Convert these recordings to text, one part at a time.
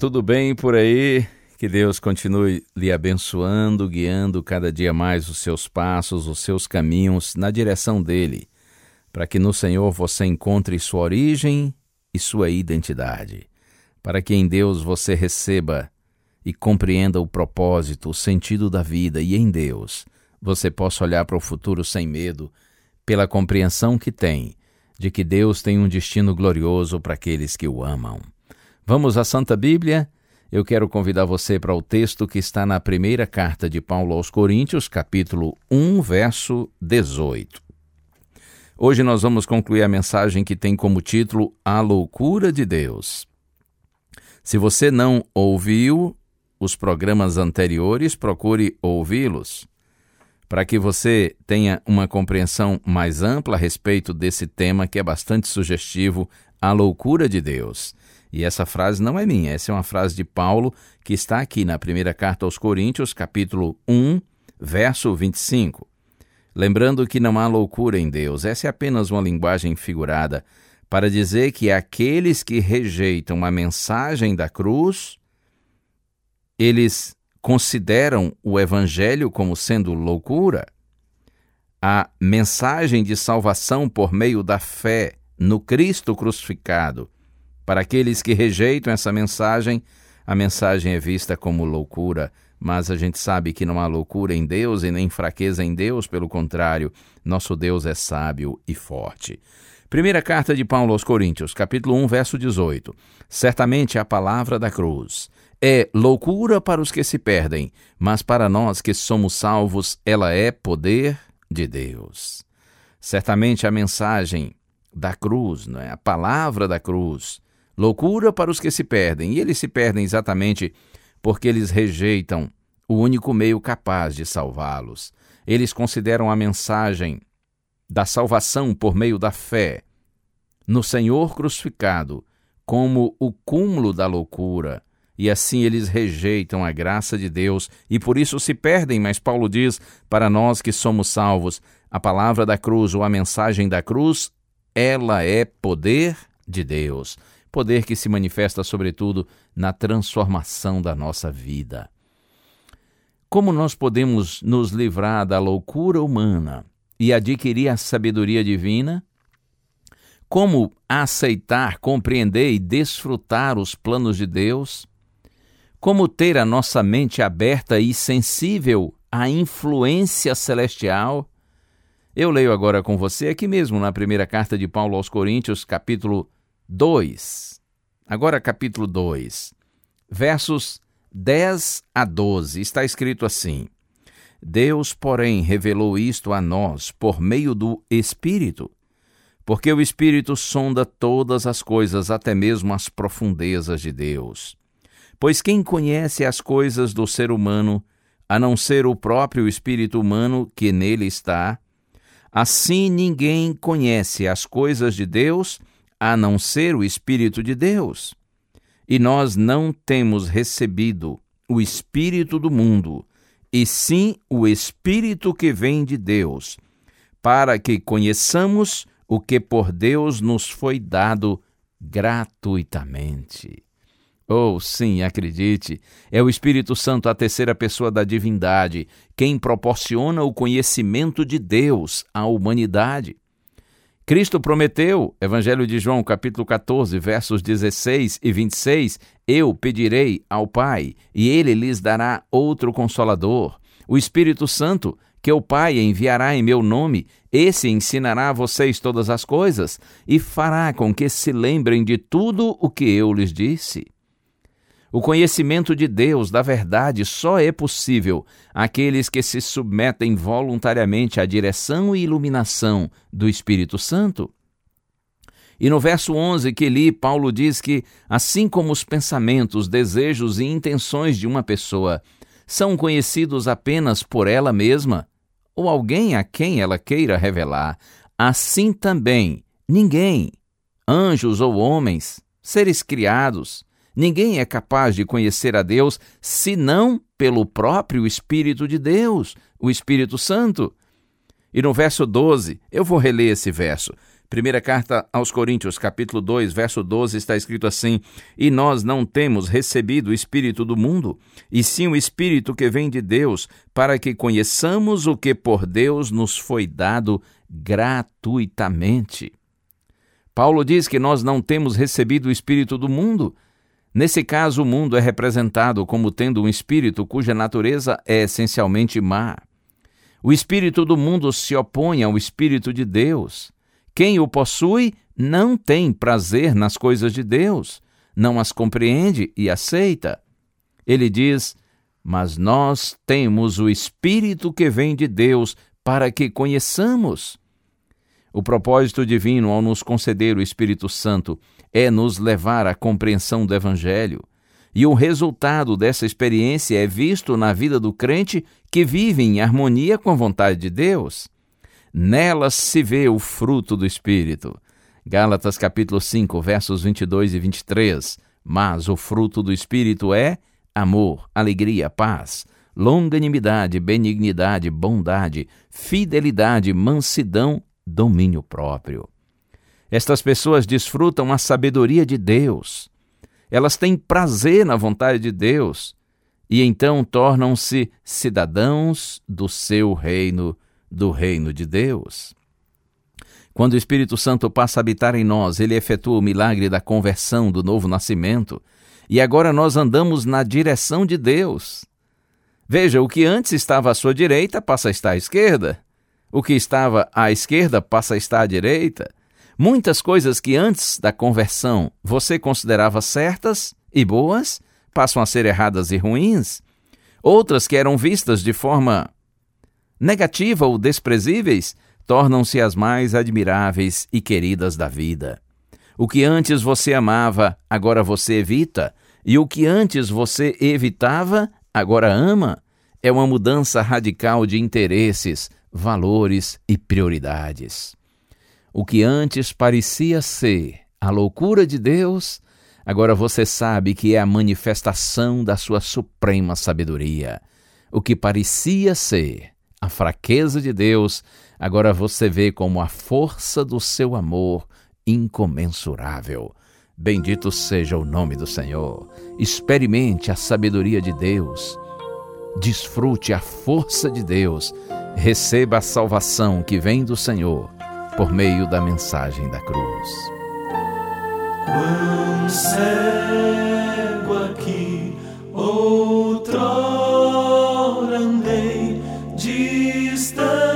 tudo bem por aí? Que Deus continue lhe abençoando, guiando cada dia mais os seus passos, os seus caminhos na direção dele, para que no Senhor você encontre sua origem e sua identidade, para que em Deus você receba e compreenda o propósito, o sentido da vida e em Deus você possa olhar para o futuro sem medo, pela compreensão que tem de que Deus tem um destino glorioso para aqueles que o amam. Vamos à Santa Bíblia? Eu quero convidar você para o texto que está na primeira carta de Paulo aos Coríntios, capítulo 1, verso 18. Hoje nós vamos concluir a mensagem que tem como título A Loucura de Deus. Se você não ouviu os programas anteriores, procure ouvi-los, para que você tenha uma compreensão mais ampla a respeito desse tema que é bastante sugestivo, a loucura de Deus. E essa frase não é minha, essa é uma frase de Paulo que está aqui na primeira carta aos Coríntios, capítulo 1, verso 25. Lembrando que não há loucura em Deus, essa é apenas uma linguagem figurada para dizer que aqueles que rejeitam a mensagem da cruz, eles consideram o evangelho como sendo loucura. A mensagem de salvação por meio da fé no Cristo crucificado. Para aqueles que rejeitam essa mensagem, a mensagem é vista como loucura, mas a gente sabe que não há loucura em Deus e nem fraqueza em Deus, pelo contrário, nosso Deus é sábio e forte. Primeira carta de Paulo aos Coríntios, capítulo 1, verso 18. Certamente a palavra da cruz é loucura para os que se perdem, mas para nós que somos salvos, ela é poder de Deus. Certamente a mensagem da cruz, não é? a palavra da cruz, loucura para os que se perdem, e eles se perdem exatamente porque eles rejeitam o único meio capaz de salvá-los. Eles consideram a mensagem da salvação por meio da fé no Senhor crucificado como o cúmulo da loucura, e assim eles rejeitam a graça de Deus e por isso se perdem. Mas Paulo diz: para nós que somos salvos, a palavra da cruz ou a mensagem da cruz, ela é poder de Deus. Poder que se manifesta, sobretudo, na transformação da nossa vida. Como nós podemos nos livrar da loucura humana e adquirir a sabedoria divina? Como aceitar, compreender e desfrutar os planos de Deus? Como ter a nossa mente aberta e sensível à influência celestial? Eu leio agora com você aqui mesmo na primeira carta de Paulo aos Coríntios, capítulo 2. Agora, capítulo 2, versos 10 a 12, está escrito assim: Deus, porém, revelou isto a nós por meio do Espírito, porque o Espírito sonda todas as coisas, até mesmo as profundezas de Deus. Pois quem conhece as coisas do ser humano, a não ser o próprio espírito humano que nele está? Assim ninguém conhece as coisas de Deus, a não ser o Espírito de Deus. E nós não temos recebido o Espírito do mundo, e sim o Espírito que vem de Deus, para que conheçamos o que por Deus nos foi dado gratuitamente. Oh, sim, acredite, é o Espírito Santo, a terceira pessoa da divindade, quem proporciona o conhecimento de Deus à humanidade. Cristo prometeu, Evangelho de João, capítulo 14, versos 16 e 26, eu pedirei ao Pai, e ele lhes dará outro consolador, o Espírito Santo, que o Pai enviará em meu nome, esse ensinará a vocês todas as coisas e fará com que se lembrem de tudo o que eu lhes disse. O conhecimento de Deus, da verdade, só é possível àqueles que se submetem voluntariamente à direção e iluminação do Espírito Santo. E no verso 11 que li, Paulo diz que, assim como os pensamentos, desejos e intenções de uma pessoa são conhecidos apenas por ela mesma, ou alguém a quem ela queira revelar, assim também ninguém, anjos ou homens, seres criados, Ninguém é capaz de conhecer a Deus senão pelo próprio Espírito de Deus, o Espírito Santo. E no verso 12, eu vou reler esse verso. Primeira carta aos Coríntios, capítulo 2, verso 12, está escrito assim: E nós não temos recebido o Espírito do mundo, e sim o Espírito que vem de Deus, para que conheçamos o que por Deus nos foi dado gratuitamente. Paulo diz que nós não temos recebido o Espírito do mundo, Nesse caso, o mundo é representado como tendo um espírito cuja natureza é essencialmente má. O espírito do mundo se opõe ao espírito de Deus. Quem o possui não tem prazer nas coisas de Deus, não as compreende e aceita. Ele diz: Mas nós temos o espírito que vem de Deus para que conheçamos. O propósito divino ao nos conceder o Espírito Santo é nos levar à compreensão do Evangelho. E o resultado dessa experiência é visto na vida do crente que vive em harmonia com a vontade de Deus. Nela se vê o fruto do Espírito. Gálatas capítulo 5, versos 22 e 23. Mas o fruto do Espírito é amor, alegria, paz, longanimidade, benignidade, bondade, fidelidade, mansidão, domínio próprio. Estas pessoas desfrutam a sabedoria de Deus. Elas têm prazer na vontade de Deus e então tornam-se cidadãos do seu reino, do reino de Deus. Quando o Espírito Santo passa a habitar em nós, ele efetua o milagre da conversão, do novo nascimento, e agora nós andamos na direção de Deus. Veja, o que antes estava à sua direita passa a estar à esquerda, o que estava à esquerda passa a estar à direita. Muitas coisas que antes da conversão você considerava certas e boas passam a ser erradas e ruins. Outras que eram vistas de forma negativa ou desprezíveis tornam-se as mais admiráveis e queridas da vida. O que antes você amava, agora você evita, e o que antes você evitava, agora ama. É uma mudança radical de interesses, valores e prioridades. O que antes parecia ser a loucura de Deus, agora você sabe que é a manifestação da sua suprema sabedoria. O que parecia ser a fraqueza de Deus, agora você vê como a força do seu amor incomensurável. Bendito seja o nome do Senhor. Experimente a sabedoria de Deus. Desfrute a força de Deus. Receba a salvação que vem do Senhor por meio da mensagem da cruz. Quão cego aqui outrora andei distante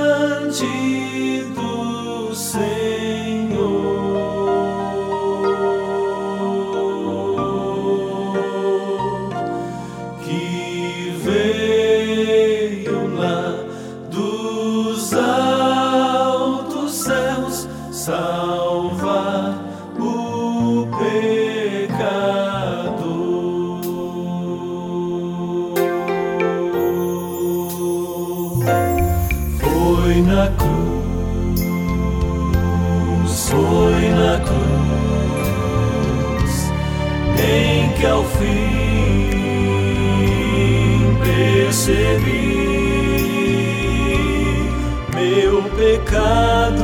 cruz, nem que ao fim percebi meu pecado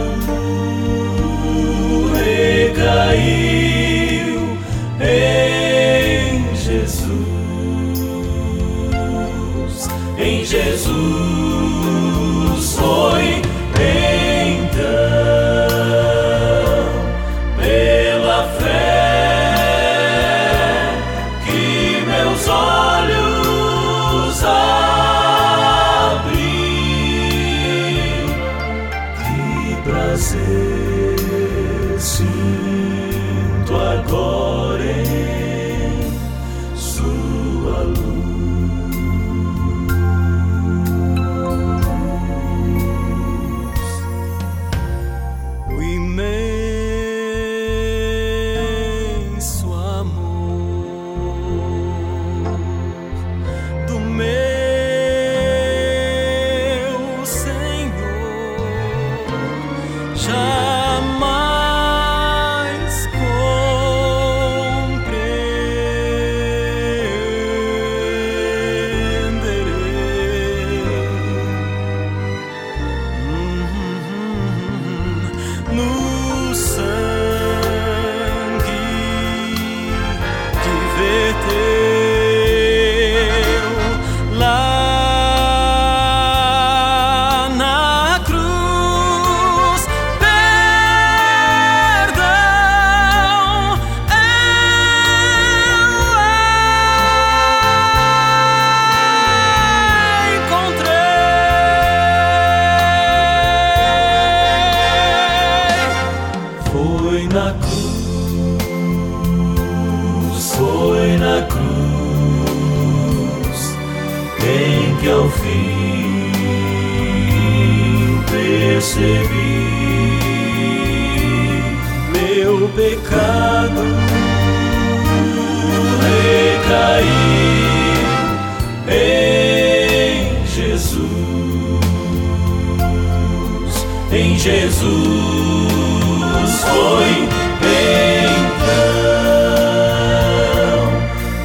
recair. Jesus foi então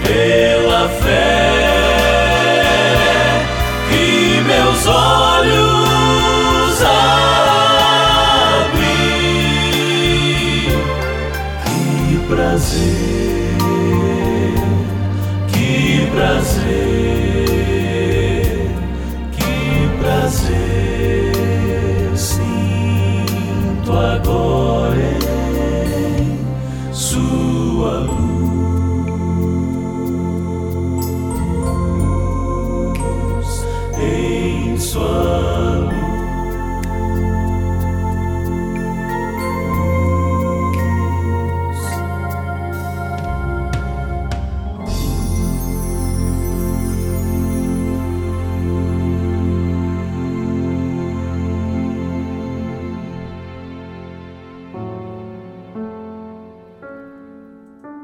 pela fé que meus olhos abri. Que prazer, que prazer, que prazer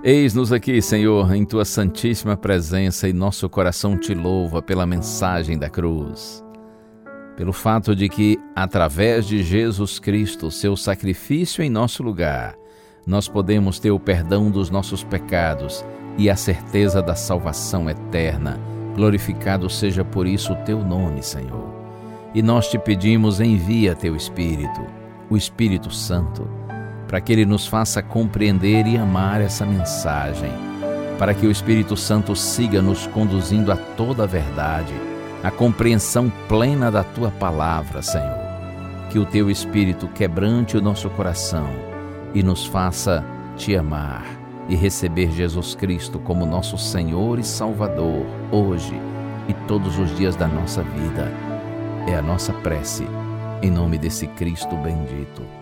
Eis-nos aqui, Senhor, em tua santíssima presença e nosso coração te louva pela mensagem da cruz. Pelo fato de que, através de Jesus Cristo, seu sacrifício em nosso lugar, nós podemos ter o perdão dos nossos pecados e a certeza da salvação eterna. Glorificado seja por isso o teu nome, Senhor. E nós te pedimos, envia teu Espírito, o Espírito Santo, para que ele nos faça compreender e amar essa mensagem, para que o Espírito Santo siga nos conduzindo a toda a verdade, a compreensão plena da tua palavra, Senhor. Que o teu Espírito quebrante o nosso coração e nos faça te amar e receber Jesus Cristo como nosso Senhor e Salvador, hoje e todos os dias da nossa vida. É a nossa prece, em nome desse Cristo bendito.